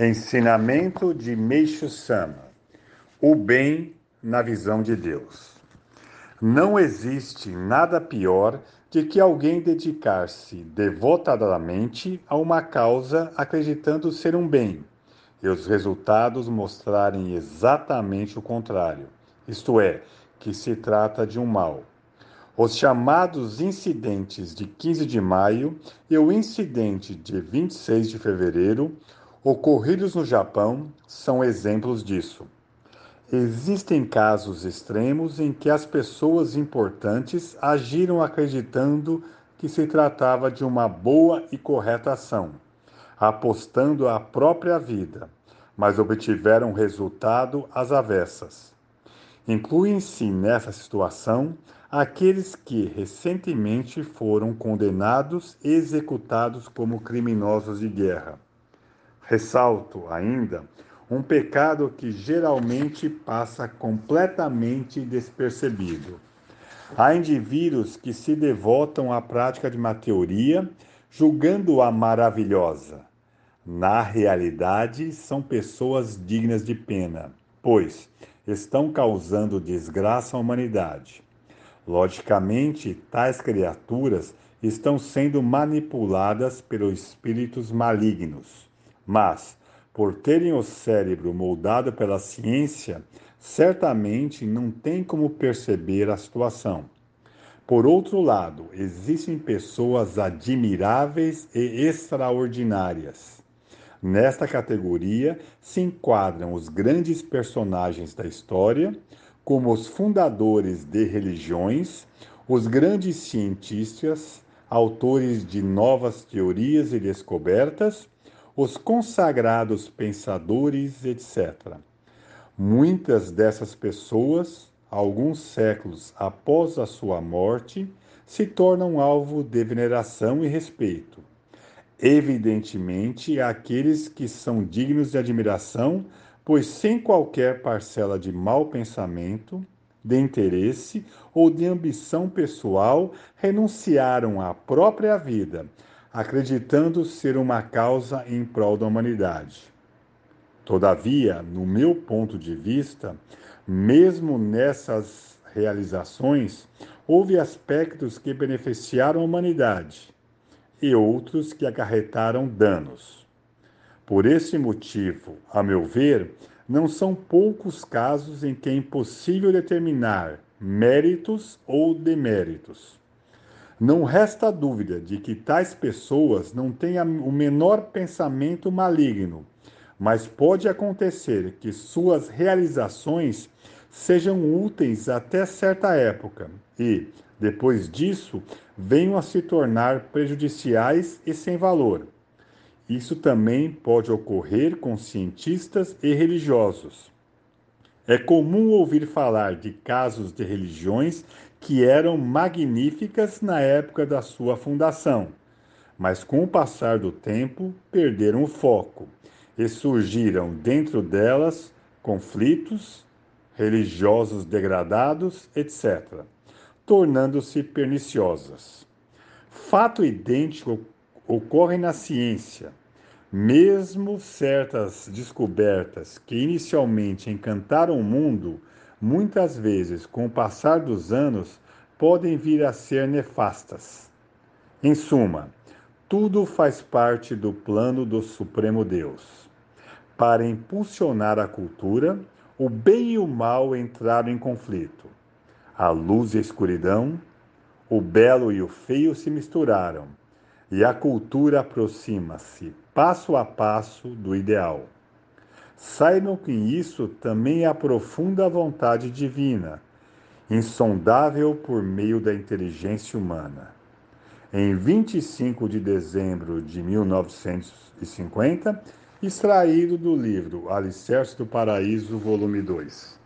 Ensinamento de Meixo Sama: O bem na visão de Deus. Não existe nada pior de que alguém dedicar-se devotadamente a uma causa acreditando ser um bem e os resultados mostrarem exatamente o contrário, isto é, que se trata de um mal. Os chamados incidentes de 15 de maio e o incidente de 26 de fevereiro ocorridos no Japão são exemplos disso. Existem casos extremos em que as pessoas importantes agiram acreditando que se tratava de uma boa e correta ação, apostando a própria vida, mas obtiveram resultado às avessas. Incluem-se nessa situação aqueles que recentemente foram condenados e executados como criminosos de guerra Ressalto ainda um pecado que geralmente passa completamente despercebido. Há indivíduos que se devotam à prática de uma teoria, julgando-a maravilhosa. Na realidade, são pessoas dignas de pena, pois estão causando desgraça à humanidade. Logicamente, tais criaturas estão sendo manipuladas pelos espíritos malignos mas, por terem o cérebro moldado pela ciência, certamente não tem como perceber a situação. Por outro lado, existem pessoas admiráveis e extraordinárias. Nesta categoria se enquadram os grandes personagens da história, como os fundadores de religiões, os grandes cientistas, autores de novas teorias e descobertas os consagrados pensadores, etc. Muitas dessas pessoas, alguns séculos após a sua morte, se tornam alvo de veneração e respeito. Evidentemente, aqueles que são dignos de admiração, pois sem qualquer parcela de mau pensamento, de interesse ou de ambição pessoal, renunciaram à própria vida acreditando ser uma causa em prol da humanidade. Todavia, no meu ponto de vista, mesmo nessas realizações, houve aspectos que beneficiaram a humanidade e outros que acarretaram danos. Por esse motivo, a meu ver, não são poucos casos em que é impossível determinar méritos ou deméritos. Não resta dúvida de que tais pessoas não têm o menor pensamento maligno, mas pode acontecer que suas realizações sejam úteis até certa época e, depois disso, venham a se tornar prejudiciais e sem valor. Isso também pode ocorrer com cientistas e religiosos. É comum ouvir falar de casos de religiões que eram magníficas na época da sua fundação, mas com o passar do tempo perderam o foco e surgiram dentro delas conflitos religiosos degradados, etc., tornando-se perniciosas. Fato idêntico ocorre na ciência. Mesmo certas descobertas que inicialmente encantaram o mundo, muitas vezes, com o passar dos anos, podem vir a ser nefastas. Em suma, tudo faz parte do plano do Supremo Deus. Para impulsionar a cultura, o bem e o mal entraram em conflito. A luz e a escuridão, o belo e o feio se misturaram, e a cultura aproxima-se passo a passo do ideal. Saibam que isso também aprofunda a vontade divina, insondável por meio da inteligência humana. Em 25 de dezembro de 1950, extraído do livro Alicerce do Paraíso, volume 2.